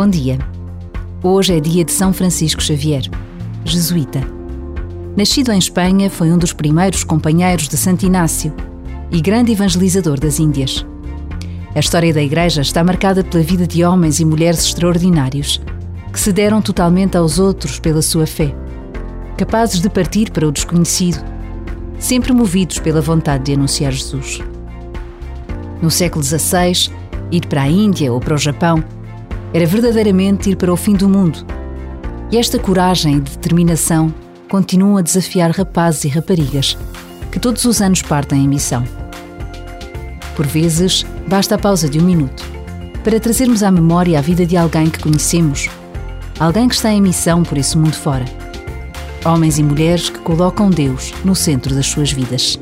Bom dia. Hoje é dia de São Francisco Xavier, jesuíta. Nascido em Espanha, foi um dos primeiros companheiros de Santo Inácio e grande evangelizador das Índias. A história da Igreja está marcada pela vida de homens e mulheres extraordinários que se deram totalmente aos outros pela sua fé, capazes de partir para o desconhecido, sempre movidos pela vontade de anunciar Jesus. No século XVI, ir para a Índia ou para o Japão era verdadeiramente ir para o fim do mundo. E esta coragem e determinação continuam a desafiar rapazes e raparigas que todos os anos partem em missão. Por vezes, basta a pausa de um minuto para trazermos à memória a vida de alguém que conhecemos, alguém que está em missão por esse mundo fora. Homens e mulheres que colocam Deus no centro das suas vidas.